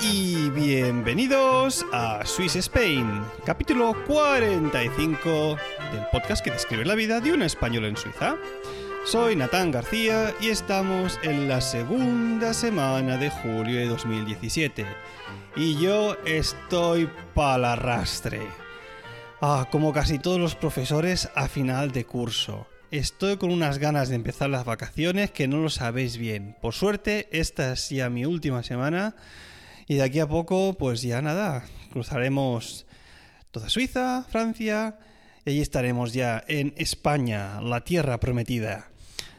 Y bienvenidos a Swiss Spain, capítulo 45 del podcast que describe la vida de un español en Suiza. Soy Natán García y estamos en la segunda semana de julio de 2017. Y yo estoy para arrastre. Ah, como casi todos los profesores a final de curso. Estoy con unas ganas de empezar las vacaciones que no lo sabéis bien. Por suerte, esta es ya mi última semana y de aquí a poco, pues ya nada, cruzaremos toda Suiza, Francia y allí estaremos ya en España, la tierra prometida.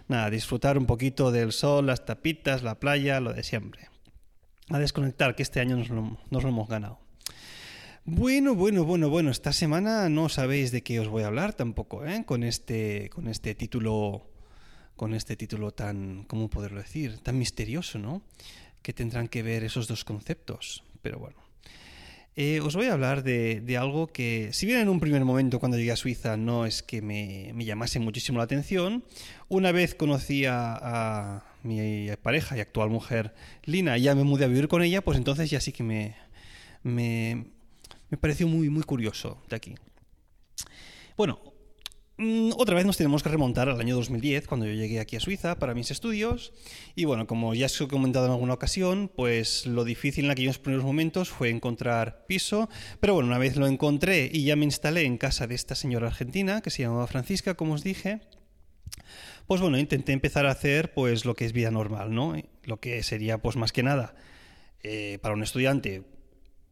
Nada, disfrutar un poquito del sol, las tapitas, la playa, lo de siempre. A desconectar, que este año nos lo, nos lo hemos ganado. Bueno, bueno, bueno, bueno, esta semana no sabéis de qué os voy a hablar tampoco, ¿eh? Con este, con este título, con este título tan, ¿cómo poderlo decir? Tan misterioso, ¿no? Que tendrán que ver esos dos conceptos. Pero bueno. Eh, os voy a hablar de, de, algo que, si bien en un primer momento cuando llegué a Suiza no es que me, me llamase muchísimo la atención, una vez conocí a, a, mi pareja y actual mujer, Lina, y ya me mudé a vivir con ella, pues entonces ya sí que me, me, me pareció muy, muy curioso de aquí. Bueno, mm, otra vez nos tenemos que remontar al año 2010, cuando yo llegué aquí a Suiza para mis estudios. Y bueno, como ya os he comentado en alguna ocasión, pues lo difícil en aquellos primeros momentos fue encontrar piso. Pero bueno, una vez lo encontré y ya me instalé en casa de esta señora argentina, que se llamaba Francisca, como os dije. Pues bueno, intenté empezar a hacer pues lo que es vida normal, ¿no? Lo que sería pues más que nada eh, para un estudiante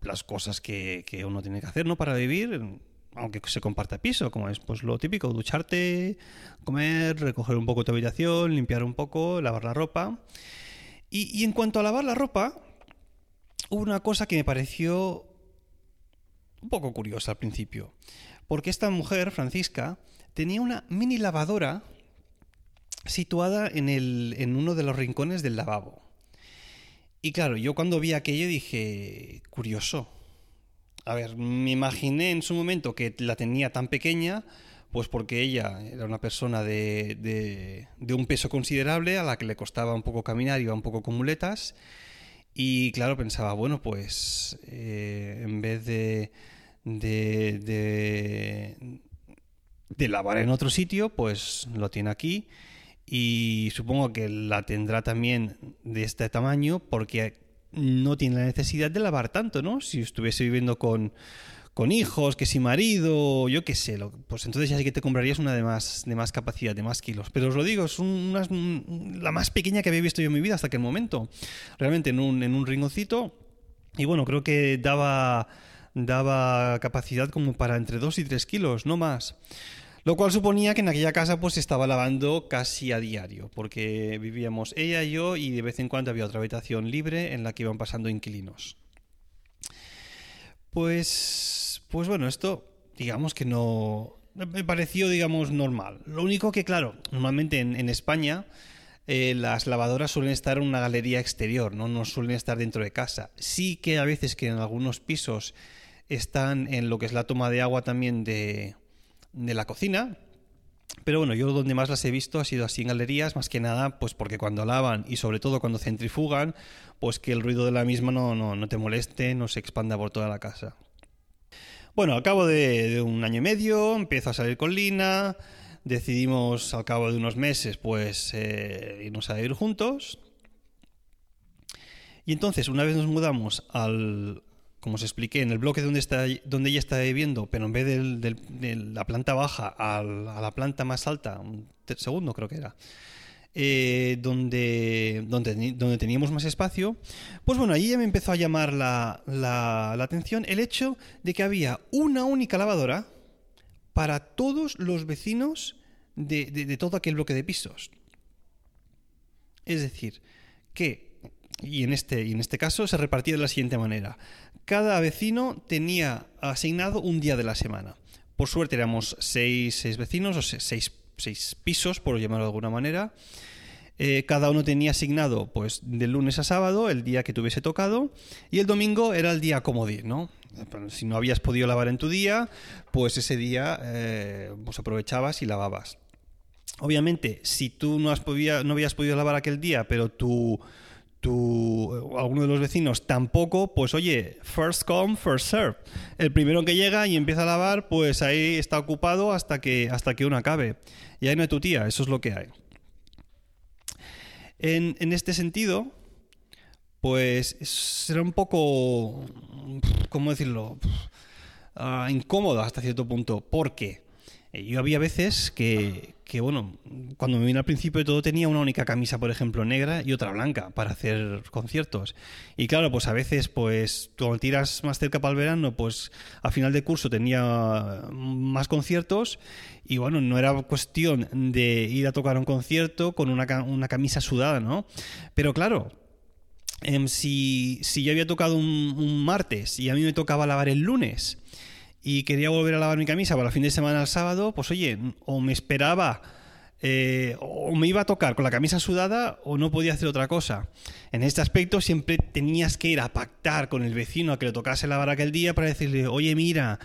las cosas que, que, uno tiene que hacer ¿no? para vivir, aunque se comparta piso, como es pues lo típico, ducharte, comer, recoger un poco tu habitación, limpiar un poco, lavar la ropa. Y, y en cuanto a lavar la ropa, hubo una cosa que me pareció un poco curiosa al principio, porque esta mujer, Francisca, tenía una mini lavadora situada en, el, en uno de los rincones del lavabo. Y claro, yo cuando vi aquello dije, curioso. A ver, me imaginé en su momento que la tenía tan pequeña, pues porque ella era una persona de, de, de, un peso considerable, a la que le costaba un poco caminar, iba un poco con muletas. Y claro, pensaba, bueno, pues eh, en vez de, de, de, de lavar en otro sitio, pues lo tiene aquí y supongo que la tendrá también de este tamaño porque no tiene la necesidad de lavar tanto, ¿no? Si estuviese viviendo con, con hijos, que si marido, yo qué sé, lo, pues entonces ya sí que te comprarías una de más, de más capacidad, de más kilos. Pero os lo digo, es una, la más pequeña que había visto yo en mi vida hasta aquel momento. Realmente en un, en un ringoncito. Y bueno, creo que daba, daba capacidad como para entre 2 y 3 kilos, no más. Lo cual suponía que en aquella casa pues se estaba lavando casi a diario, porque vivíamos ella y yo y de vez en cuando había otra habitación libre en la que iban pasando inquilinos. Pues, pues bueno, esto digamos que no me pareció digamos normal. Lo único que claro, normalmente en, España eh, las lavadoras suelen estar en una galería exterior, ¿no? no suelen estar dentro de casa. Sí que a veces que en algunos pisos están en lo que es la toma de agua también de de la cocina. Pero bueno, yo donde más las he visto ha sido así en galerías, más que nada, pues porque cuando lavan y sobre todo cuando centrifugan, pues que el ruido de la misma no, no, no te moleste, no se expanda por toda la casa. Bueno, al cabo de, un año y medio empiezo a salir con Lina, decidimos al cabo de unos meses pues eh, irnos a ir juntos. Y entonces, una vez nos mudamos al, como os expliqué, en el bloque donde, está, donde ella está viviendo, pero en vez de la planta baja a la planta más alta, un segundo creo que era, eh, donde, donde, donde teníamos más espacio, pues bueno, ahí ya me empezó a llamar la, la- atención el hecho de que había una única lavadora para todos los vecinos de- de todo aquel bloque de pisos. Es decir, que, y en, este, y en este caso se repartía de la siguiente manera. Cada vecino tenía asignado un día de la semana. Por suerte éramos seis, seis vecinos, o se- seis, seis pisos, por llamarlo de alguna manera. Eh, cada uno tenía asignado, pues, de lunes a sábado, el día que tuviese tocado, y el domingo era el día comodín, ¿no? Si no habías podido lavar en tu día, pues ese día eh, pues aprovechabas y lavabas. Obviamente, si tú no, has no habías podido lavar aquel día, pero tú, tú, alguno de los vecinos tampoco, pues oye, first come, first serve. El primero que llega y empieza a lavar, pues ahí está ocupado hasta que, hasta que uno acabe. Y ahí no hay tu tía, eso es lo que hay. En, en este sentido, pues será un poco, ¿cómo decirlo? Ah, incómodo hasta cierto punto. ¿Por qué? Eh, Yo había veces que, que, bueno, cuando me vine al principio de todo tenía una única camisa, por ejemplo, negra y otra blanca para hacer conciertos. Y claro, pues a veces, pues cuando tiras más cerca para el verano, pues a final de curso tenía más conciertos y bueno, no era cuestión de ir a tocar un concierto con una, una camisa sudada, ¿no? Pero claro, Em, si, si yo había tocado un martes y a mí me tocaba lavar el lunes y quería volver a lavar mi camisa para el fin de semana al sábado, pues oye, o me esperaba eh, o me iba a tocar con la camisa sudada o no podía hacer otra cosa. En este aspecto siempre tenías que ir a pactar con el vecino a que le tocase lavar aquel día para decirle, oye, mira,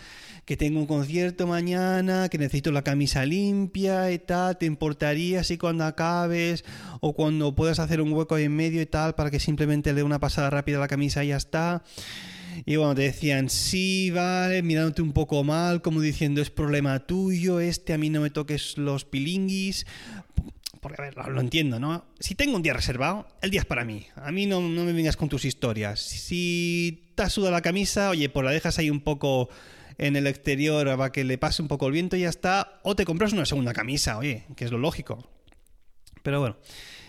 que tengo un concierto mañana, que necesito la camisa limpia y tal, ¿te importaría si cuando acabes o cuando puedas hacer un hueco ahí en medio y tal para que simplemente le dé una pasada rápida a la camisa y ya está? Y bueno, te decían, sí, vale, mirándote un poco mal, como diciendo, es problema tuyo, este, a mí no me toques los pilinguis. Porque, a ver, lo entiendo, ¿no? Si tengo un día reservado, el día es para mí. A mí no, no me vengas con tus historias. Si te has la camisa, oye, pues la dejas ahí un poco en el exterior para que le pase un poco el viento y ya está. O te compras una segunda camisa, oye, que es lo lógico. Pero bueno,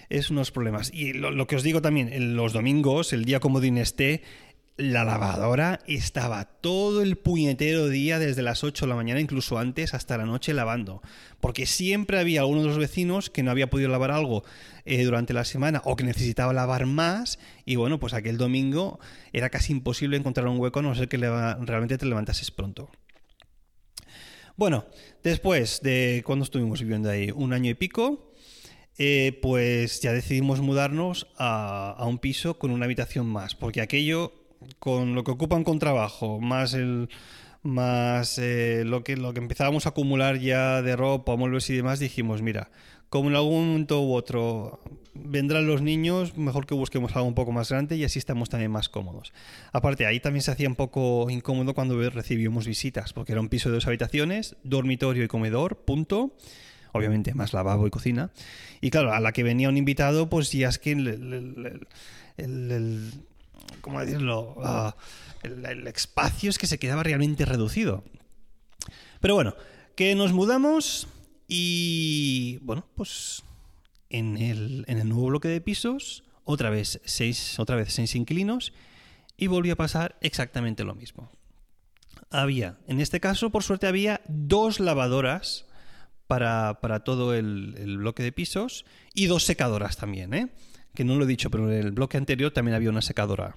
es unos problemas. Y lo, lo que os digo también, los domingos, el día comodín esté, la lavadora estaba todo el puñetero día, desde las 8 de la mañana, incluso antes, hasta la noche lavando. Porque siempre había alguno de los vecinos que no había podido lavar algo eh, durante la semana o que necesitaba lavar más. Y bueno, pues aquel domingo era casi imposible encontrar un hueco a no ser que realmente te levantases pronto. Bueno, después de cuando estuvimos viviendo ahí, un año y pico, eh, pues ya decidimos mudarnos a un piso con una habitación más, porque aquello, con lo que ocupan con trabajo, más el más eh, lo que lo que empezábamos a acumular ya de ropa, muebles y demás, dijimos, mira, como en algún momento u otro vendrán los niños, mejor que busquemos algo un poco más grande y así estamos también más cómodos. Aparte, ahí también se hacía un poco incómodo cuando recibíamos visitas, porque era un piso de dos habitaciones, dormitorio y comedor, punto obviamente más lavabo y cocina. Y claro, a la que venía un invitado, pues ya es que el- ¿cómo decirlo? Ah, el, espacio es que se quedaba realmente reducido. Pero bueno, que nos mudamos y bueno, pues en el, nuevo bloque de pisos, otra vez seis, otra vez seis inquilinos y volvió a pasar exactamente lo mismo. Había, en este caso, por suerte, había dos lavadoras para, para todo el, el bloque de pisos y dos secadoras también, ¿eh? Que no lo he dicho, pero en el bloque anterior también había una secadora.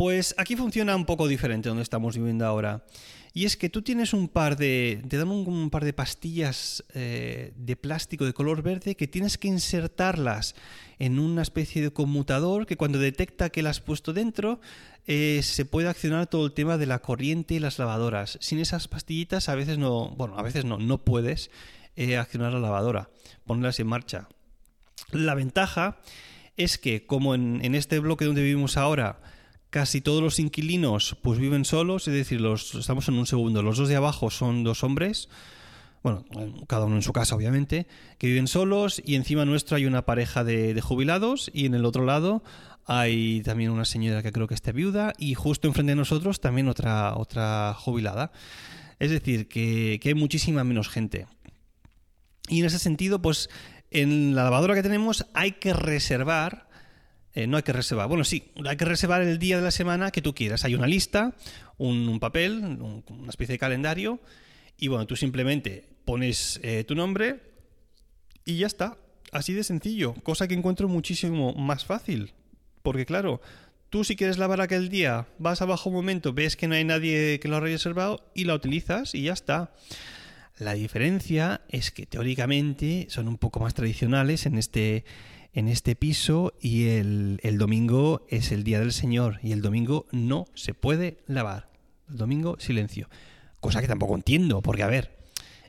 Pues aquí funciona un poco diferente donde estamos viviendo ahora. Y es que tú tienes un par de. Te dan un, par de pastillas eh, de plástico de color verde que tienes que insertarlas en una especie de conmutador que cuando detecta que las has puesto dentro eh, se puede accionar todo el tema de la corriente y las lavadoras. Sin esas pastillitas a veces no. Bueno, a veces no, no puedes eh, accionar la lavadora, ponerlas en marcha. La ventaja es que, como en este bloque donde vivimos ahora, casi todos los inquilinos pues viven solos, es decir, los, estamos en un segundo, los dos de abajo son dos hombres, bueno, cada uno en su casa obviamente, que viven solos y encima nuestro hay una pareja de, jubilados y en el otro lado hay también una señora que creo que está viuda y justo enfrente de nosotros también otra, otra jubilada. Es decir, que, que hay muchísima menos gente. Y en ese sentido, pues en la lavadora que tenemos hay que reservar eh, no hay que reservar. Bueno, sí, hay que reservar el día de la semana que tú quieras. Hay una lista, un, papel, una especie de calendario, y bueno, tú simplemente pones eh, tu nombre y ya está. Así de sencillo, cosa que encuentro muchísimo más fácil. Porque claro, tú si quieres lavar aquel día, vas abajo un momento, ves que no hay nadie que lo haya reservado y la utilizas y ya está. La diferencia es que teóricamente son un poco más tradicionales en este en este piso y el, domingo es el Día del Señor y el domingo no se puede lavar. El domingo silencio. Cosa que tampoco entiendo, porque a ver,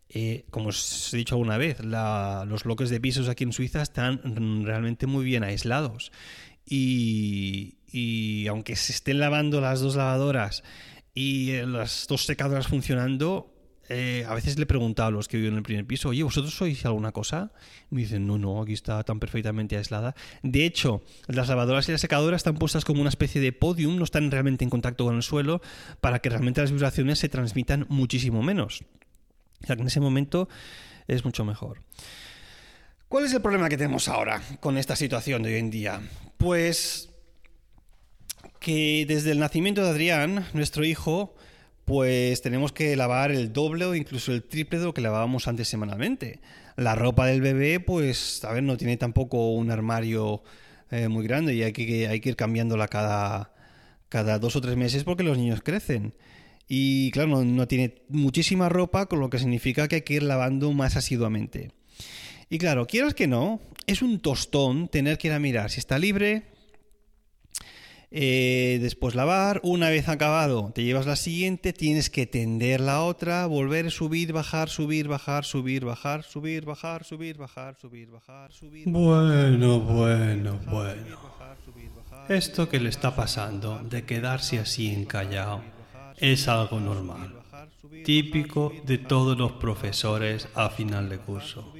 eh, como os he dicho alguna vez, los bloques de pisos aquí en Suiza están realmente muy bien aislados. Y, y aunque se estén lavando las dos lavadoras y las dos secadoras funcionando, eh, a veces le he a los que viven en el primer piso, oye, ¿vosotros sois alguna cosa? me dicen, no, no, aquí está tan perfectamente aislada. De hecho, las lavadoras y las secadoras están puestas como una especie de podium, no están realmente en contacto con el suelo, para que realmente las vibraciones se transmitan muchísimo menos. O sea que en ese momento es mucho mejor. ¿Cuál es el problema que tenemos ahora con esta situación de hoy en día? Pues que desde el nacimiento de Adrián, nuestro hijo, pues tenemos que lavar el doble o incluso el triple de lo que lavábamos antes semanalmente. La ropa del bebé, pues, a ver, no tiene tampoco un armario eh, muy grande y hay que, ir cambiándola cada, cada dos o tres meses porque los niños crecen. Y claro, no, no, tiene muchísima ropa, con lo que significa que hay que ir lavando más asiduamente. Y claro, quieras que no, es un tostón tener que ir a mirar si está libre, eh, después lavar, una vez acabado te llevas la siguiente, tienes que tender la otra, volver, subir, bajar, subir, bajar, subir, bajar, subir, bajar, subir, bajar, subir, bajar, subir. Bueno, bueno, bueno. Esto que le está pasando de quedarse así encallado es algo normal, típico de todos los profesores a final de curso.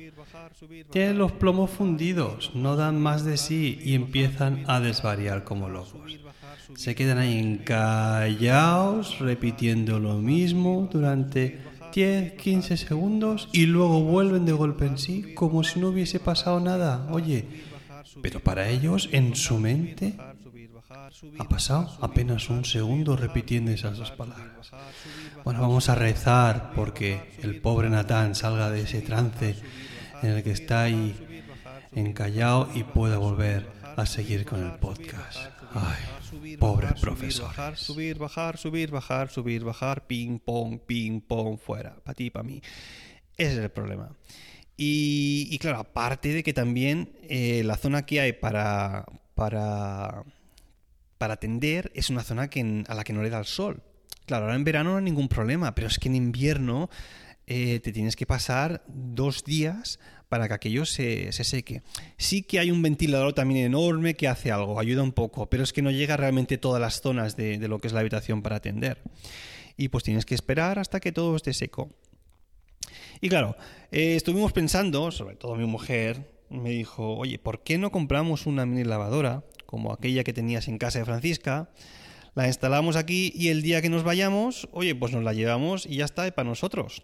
Tienen los plomos fundidos, no dan más de sí y empiezan a desvariar como locos. Se quedan ahí encallados, repitiendo lo mismo durante 10, 15 segundos y luego vuelven de golpe en sí como si no hubiese pasado nada. Oye, pero para ellos, en su mente, ha pasado apenas un segundo repitiendo esas dos palabras. Bueno, vamos a rezar porque el pobre Natán salga de ese trance en el que está ahí encallado y pueda volver a seguir con el podcast. Ay, pobre profesor. Bajar, subir, bajar, subir, bajar, subir, bajar, ping, pong, ping, pong, fuera, para ti, para mí. Ese es el problema. Y, claro, aparte de que también eh, la zona que hay para, para, para tender es una zona que, a la que no le da el sol. Claro, ahora en verano no hay ningún problema, pero es que en invierno eh, te tienes que pasar dos días para que aquello se, seque. Sí que hay un ventilador también enorme que hace algo, ayuda un poco, pero es que no llega realmente a todas las zonas de, lo que es la habitación para atender. Y pues tienes que esperar hasta que todo esté seco. Y claro, eh, estuvimos pensando, sobre todo mi mujer, me dijo, oye, ¿por qué no compramos una mini lavadora como aquella que tenías en casa de Francisca? La instalamos aquí y el día que nos vayamos, oye, pues nos la llevamos y ya está, para nosotros.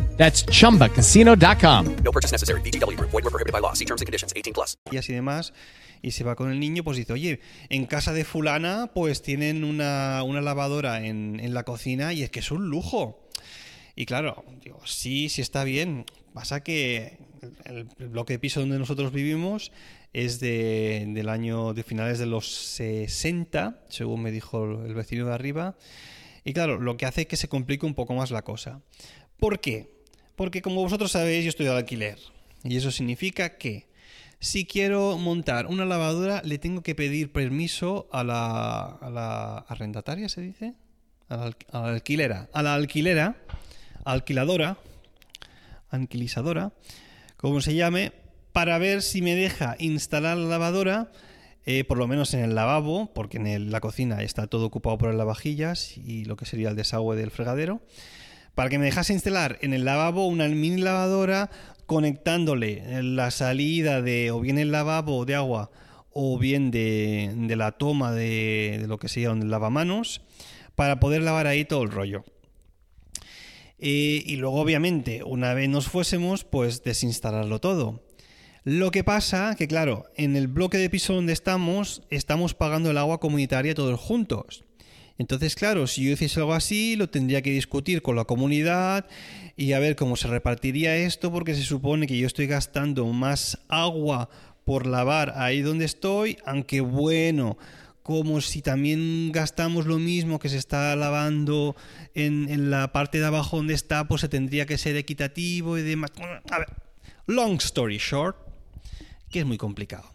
That's chumbacasino.com. No purchase necessary. BGW. Void were prohibited by law. See terms and conditions 18 plus. Y así demás. Y se va con el niño, pues dice, oye, en casa de fulana, pues tienen una, una lavadora en, en, la cocina y es que es un lujo. Y claro, digo, sí, sí está bien. Pasa que el, el bloque de piso donde nosotros vivimos es de, del año de finales de los 60, según me dijo el vecino de arriba. Y claro, lo que hace es que se complique un poco más la cosa. ¿Por qué? Porque como vosotros sabéis, yo estoy de alquiler. Y eso significa que si quiero montar una lavadora, le tengo que pedir permiso a la, a la arrendataria, ¿se dice? A la, a la alquilera. A la alquilera, alquiladora, anquilizadora, como se llame, para ver si me deja instalar la lavadora, eh, por lo menos en el lavabo, porque en la cocina está todo ocupado por las lavavajillas y lo que sería el desagüe del fregadero, para que me dejase instalar en el lavabo una mini lavadora conectándole la salida de o bien el lavabo de agua o bien de, la toma de, de lo que sería un lavamanos para poder lavar ahí todo el rollo. Eh, y luego, obviamente, una vez nos fuésemos, pues desinstalarlo todo. Lo que pasa que, claro, en el bloque de piso donde estamos, estamos pagando el agua comunitaria todos juntos. Entonces, claro, si yo hiciese algo así, lo tendría que discutir con la comunidad y a ver cómo se repartiría esto, porque se supone que yo estoy gastando más agua por lavar ahí donde estoy, aunque bueno, como si también gastamos lo mismo que se está lavando en, en la parte de abajo donde está, pues se tendría que ser equitativo y demás. A ver, long story short, que es muy complicado.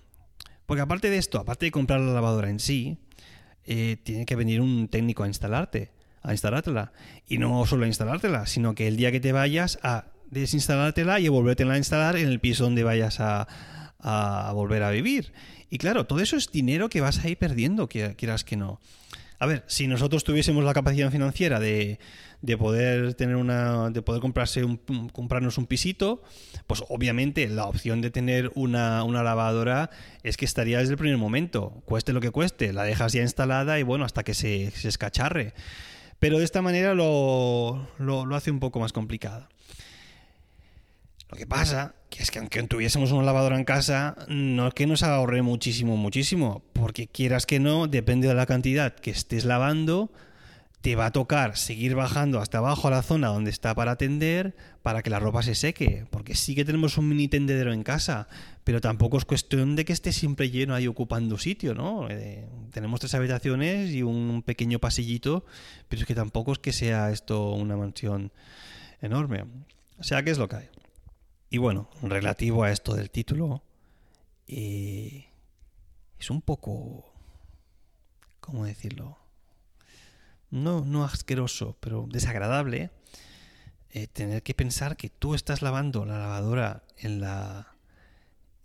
Porque aparte de esto, aparte de comprar la lavadora en sí, eh, tiene que venir un técnico a instalarte, a instalártela. Y no solo a instalártela, sino que el día que te vayas a desinstalártela y a volvértela a instalar en el piso donde vayas a, a volver a vivir. Y claro, todo eso es dinero que vas a ir perdiendo, qui- quieras que no. A ver, si nosotros tuviésemos la capacidad financiera de, de poder tener una. de poder comprarse un, comprarnos un pisito, pues obviamente la opción de tener una, una lavadora es que estaría desde el primer momento. Cueste lo que cueste, la dejas ya instalada y bueno, hasta que se, se escacharre. Pero de esta manera lo, lo, lo hace un poco más complicado. Lo que pasa que es que aunque tuviésemos una lavadora en casa, no es que nos ahorre muchísimo, muchísimo, porque quieras que no, depende de la cantidad que estés lavando, te va a tocar seguir bajando hasta abajo a la zona donde está para atender para que la ropa se seque, porque sí que tenemos un mini tendedero en casa, pero tampoco es cuestión de que esté siempre lleno ahí ocupando sitio, ¿no? Eh, tenemos tres habitaciones y un pequeño pasillito, pero es que tampoco es que sea esto una mansión enorme. O sea, ¿qué es lo que hay? Y bueno, relativo a esto del título, eh, es un poco... ¿Cómo decirlo? No, no asqueroso, pero desagradable eh, tener que pensar que tú estás lavando la lavadora en la...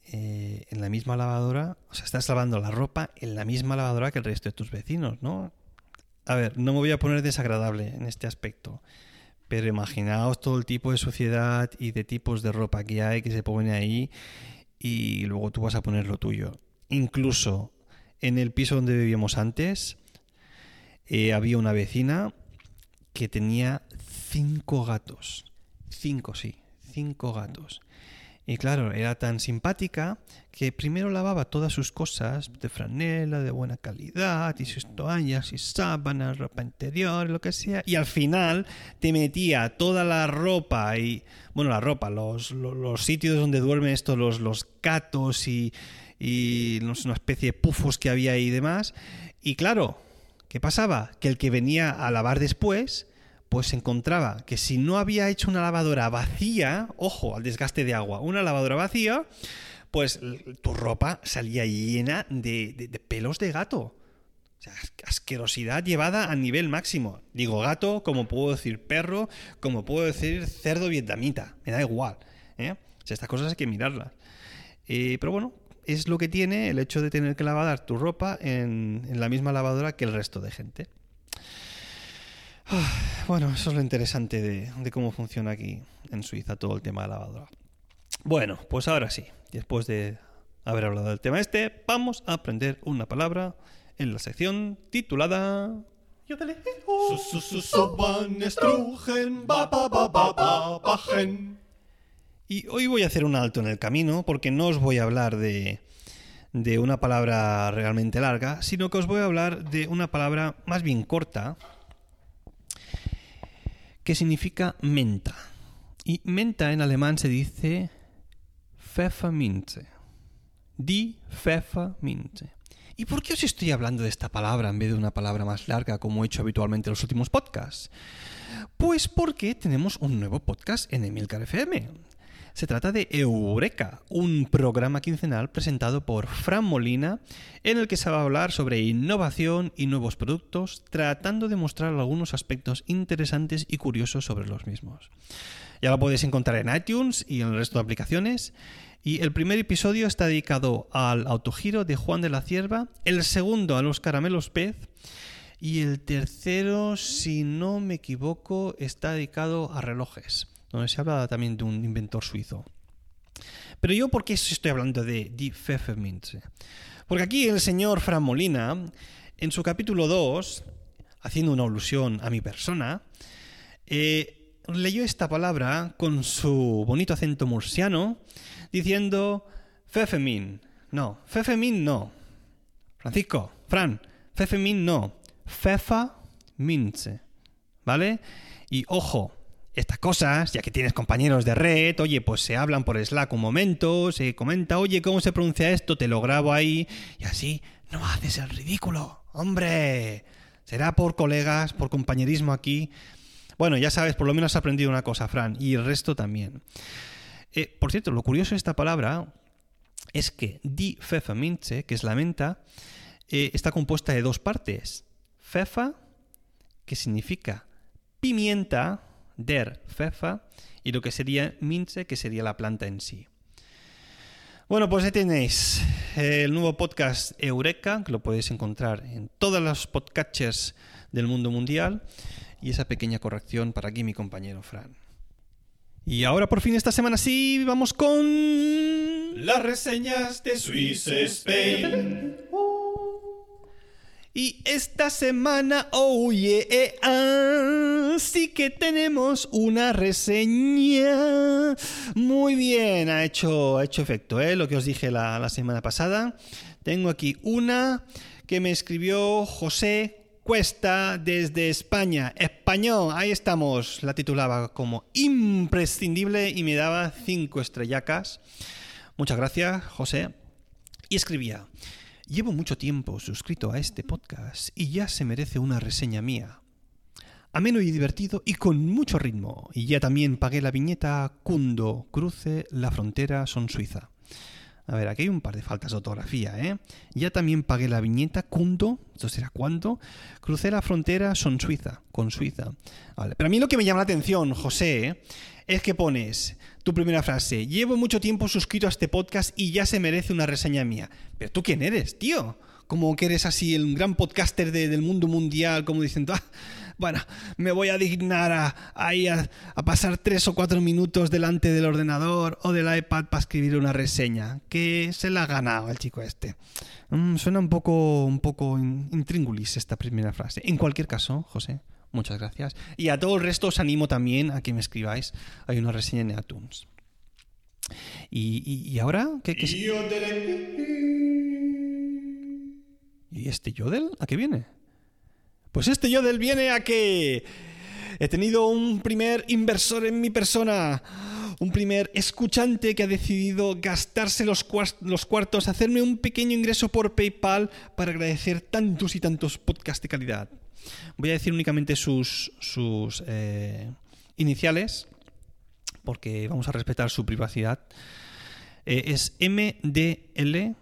eh, en la misma lavadora, o sea, estás lavando la ropa en la misma lavadora que el resto de tus vecinos, ¿no? A ver, no me voy a poner desagradable en este aspecto, pero imaginaos todo el tipo de suciedad y de tipos de ropa que hay que se pone ahí y luego tú vas a poner lo tuyo. Incluso en el piso donde vivíamos antes eh, había una vecina que tenía cinco gatos. Cinco, sí, cinco gatos. Y claro, era tan simpática que primero lavaba todas sus cosas de franela, de buena calidad, y sus toallas y sábanas, ropa interior, lo que sea. Y al final te metía toda la ropa y, bueno, la ropa, los, los, sitios donde duermen estos, los, los gatos y, y no una especie de pufos que había ahí y demás. Y claro, ¿qué pasaba? Que el que venía a lavar después pues encontraba que si no había hecho una lavadora vacía, ojo al desgaste de agua, una lavadora vacía, pues tu ropa salía llena de, de, de pelos de gato. O sea, asquerosidad llevada a nivel máximo. Digo gato, como puedo decir perro, como puedo decir cerdo vietnamita. Me da igual. ¿eh? O sea, estas cosas hay que mirarlas. Eh, pero bueno, es lo que tiene el hecho de tener que lavar tu ropa en, en la misma lavadora que el resto de gente. Bueno, eso es lo interesante de, de, cómo funciona aquí en Suiza todo el tema de lavadora. Bueno, pues ahora sí, después de haber hablado del tema este, vamos a aprender una palabra en la sección titulada... Y hoy voy a hacer un alto en el camino porque no os voy a hablar de, de una palabra realmente larga, sino que os voy a hablar de una palabra más bien corta, que significa menta. Y menta en alemán se dice Pfefferminze. Die Pfefferminze. ¿Y por qué os estoy hablando de esta palabra en vez de una palabra más larga como he hecho habitualmente en los últimos podcasts? Pues porque tenemos un nuevo podcast en Emilcar FM. Se trata de Eureka, un programa quincenal presentado por Fran Molina en el que se va a hablar sobre innovación y nuevos productos, tratando de mostrar algunos aspectos interesantes y curiosos sobre los mismos. Ya lo podéis encontrar en iTunes y en el resto de aplicaciones. Y el primer episodio está dedicado al autogiro de Juan de la Cierva, el segundo a los caramelos pez y el tercero, si no me equivoco, está dedicado a relojes, donde se habla también de un inventor suizo. Pero yo, ¿por qué estoy hablando de Die Pfefferminze? Porque aquí el señor Fran Molina, en su capítulo 2, haciendo una alusión a mi persona, eh, leyó esta palabra con su bonito acento murciano, diciendo Pfeffermin. No, Pfeffermin no. Francisco, Fran, Pfeffermin no. Fefa. ¿Vale? Y ojo, estas cosas, ya que tienes compañeros de red, oye, pues se hablan por Slack un momento, se comenta, oye, ¿cómo se pronuncia esto? Te lo grabo ahí y así no haces el ridículo. Hombre, será por colegas, por compañerismo aquí. Bueno, ya sabes, por lo menos has aprendido una cosa, Fran, y el resto también. Eh, por cierto, lo curioso de esta palabra es que di Pfefferminze, que es la menta, eh, está compuesta de dos partes. Fefa, que significa pimienta, der fefa, y lo que sería mince, que sería la planta en sí. Bueno, pues ahí tenéis el nuevo podcast Eureka, que lo podéis encontrar en todos los podcatchers del mundo mundial, y esa pequeña corrección para aquí mi compañero Fran. Y ahora por fin esta semana sí, vamos con las reseñas de Swiss Spain. Y esta semana, oye, eh, ah, sí que tenemos una reseña. Muy bien, ha hecho, ha hecho efecto, ¿eh? Lo que os dije la, la semana pasada. Tengo aquí una que me escribió José Cuesta desde España. Español, ahí estamos. La titulaba como imprescindible y me daba cinco estrellacas. Muchas gracias, José. Y escribía. Llevo mucho tiempo suscrito a este podcast y ya se merece una reseña mía. Ameno y divertido y con mucho ritmo. Y ya también pagué la viñeta Cundo Cruce la frontera son Suiza. A ver, aquí hay un par de faltas de ortografía, ¿eh? Ya también pagué la viñeta Cundo, ¿esto será cuándo? Crucé la frontera son Suiza, con Suiza. Vale, pero a mí lo que me llama la atención, José, ¿eh? es que pones tu primera frase, llevo mucho tiempo suscrito a este podcast y ya se merece una reseña mía. Pero tú quién eres, tío? Como que eres así el gran podcaster del mundo mundial, como diciendo, ah, bueno, me voy a dignar a, a, pasar tres o cuatro minutos delante del ordenador o del iPad para escribir una reseña. Que se la ha ganado el chico este. Mm, suena un poco, un poco intríngulis esta primera frase. En cualquier caso, José, Muchas gracias. Y a todo el resto os animo también a que me escribáis. Hay una reseña en iTunes. ¿Y, ahora? ¿Qué, qué ¿Y este Yodel? ¿A qué viene? Pues este Yodel viene a que he tenido un primer inversor en mi persona. Un primer escuchante que ha decidido gastarse los, los cuartos, hacerme un pequeño ingreso por PayPal para agradecer tantos y tantos podcasts de calidad. Voy a decir únicamente sus, sus eh, iniciales, porque vamos a respetar su privacidad. Eh, es MDL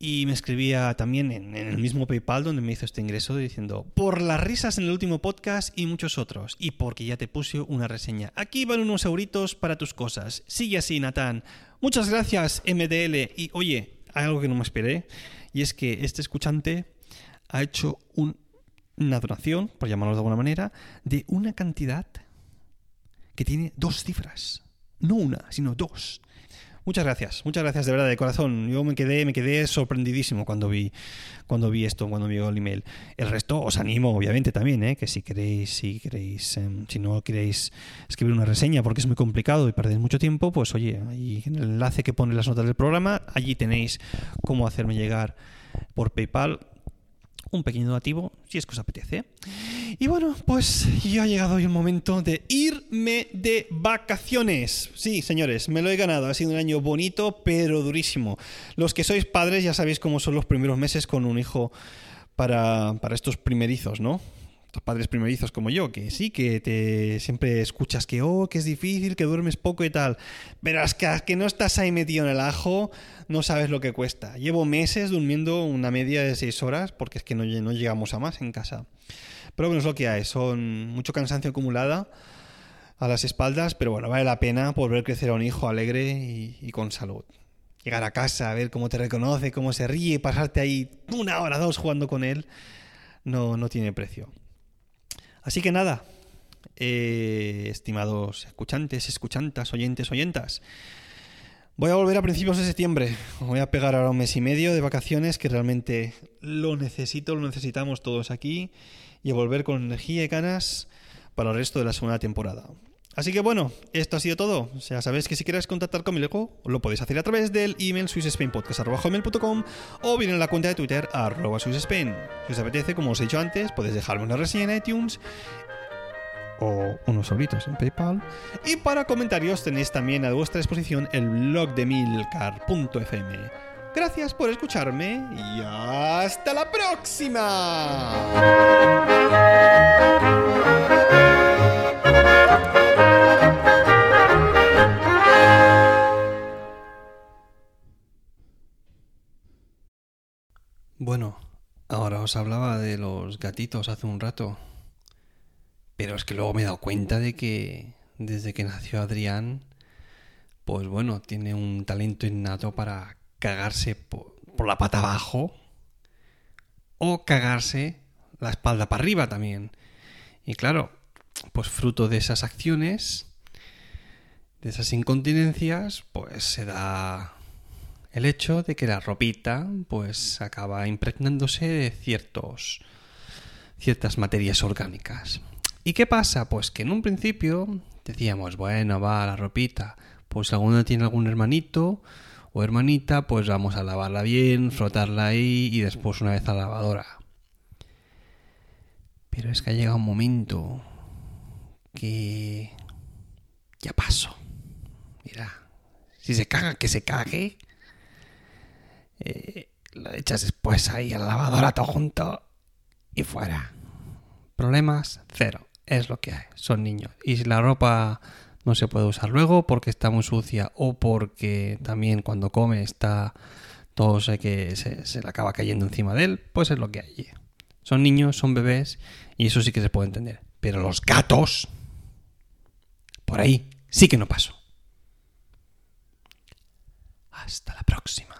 y me escribía también en, el mismo PayPal donde me hizo este ingreso diciendo por las risas en el último podcast y muchos otros y porque ya te puse una reseña. Aquí van unos euritos para tus cosas. Sigue así, Natán. Muchas gracias, MDL. Y oye, hay algo que no me esperé y es que este escuchante ha hecho un una donación, por llamarlo de alguna manera, de una cantidad que tiene dos cifras. No una, sino dos. Muchas gracias, muchas gracias de verdad de corazón. Yo me quedé, me quedé sorprendidísimo cuando vi, cuando vi esto, cuando vi el email. El resto os animo, obviamente, también, ¿eh? que si queréis, si queréis, em, si no queréis escribir una reseña porque es muy complicado y perdéis mucho tiempo, pues oye, ahí en el enlace que pone las notas del programa, allí tenéis cómo hacerme llegar por PayPal un pequeño donativo si es que os apetece. Y bueno, pues ya ha llegado hoy el momento de irme de vacaciones. Sí, señores, me lo he ganado. Ha sido un año bonito, pero durísimo. Los que sois padres ya sabéis cómo son los primeros meses con un hijo para, para estos primerizos, ¿no? Padres primerizos como yo, que sí, que te siempre escuchas que, oh, que es difícil, que duermes poco y tal, pero es que, no estás ahí metido en el ajo, no sabes lo que cuesta. Llevo meses durmiendo una media de seis horas, porque es que no, llegamos a más en casa. Pero bueno, es lo que hay, son mucho cansancio acumulada a las espaldas, pero bueno, vale la pena por ver crecer a un hijo alegre y, y con salud. Llegar a casa, ver cómo te reconoce, cómo se ríe, pasarte ahí una hora, dos jugando con él, no, no tiene precio. Así que nada, eh, estimados escuchantes, escuchantas, oyentes, oyentas, voy a volver a principios de septiembre. Voy a pegar ahora un mes y medio de vacaciones que realmente lo necesito, lo necesitamos todos aquí y a volver con energía y ganas para el resto de la segunda temporada. Así que bueno, esto ha sido todo. O sea, sabéis que si queréis contactar conmigo, lo podéis hacer a través del email swissspainpodcast.com o bien en la cuenta de Twitter arroba swissspain. Si os apetece, como os he dicho antes, podéis dejarme una reseña en iTunes o unos sobritos en PayPal. Y para comentarios tenéis también a vuestra disposición el blog de milcar.fm. Gracias por escucharme y hasta la próxima. Bueno, ahora os hablaba de los gatitos hace un rato. Pero es que luego me he dado cuenta de que desde que nació Adrián, pues bueno, tiene un talento innato para cagarse por, la pata abajo o cagarse la espalda para arriba también. Y claro, pues fruto de esas acciones, de esas incontinencias, pues se da el hecho de que la ropita pues acaba impregnándose de ciertos ciertas materias orgánicas. ¿Y qué pasa? Pues que en un principio decíamos, bueno, va la ropita, pues si alguno tiene algún hermanito o hermanita, pues vamos a lavarla bien, frotarla ahí y después una vez a la lavadora. Pero es que ha llegado un momento que ya pasó. Mira, si se caga, que se cague eh, lo echas después ahí a la lavadora todo junto y fuera. Problemas, cero. Es lo que hay. Son niños. Y si la ropa no se puede usar luego porque está muy sucia o porque también cuando come está todo sé que se, le acaba cayendo encima de él, pues es lo que hay. Son niños, son bebés y eso sí que se puede entender. Pero los gatos, por ahí sí que no paso. Hasta la próxima.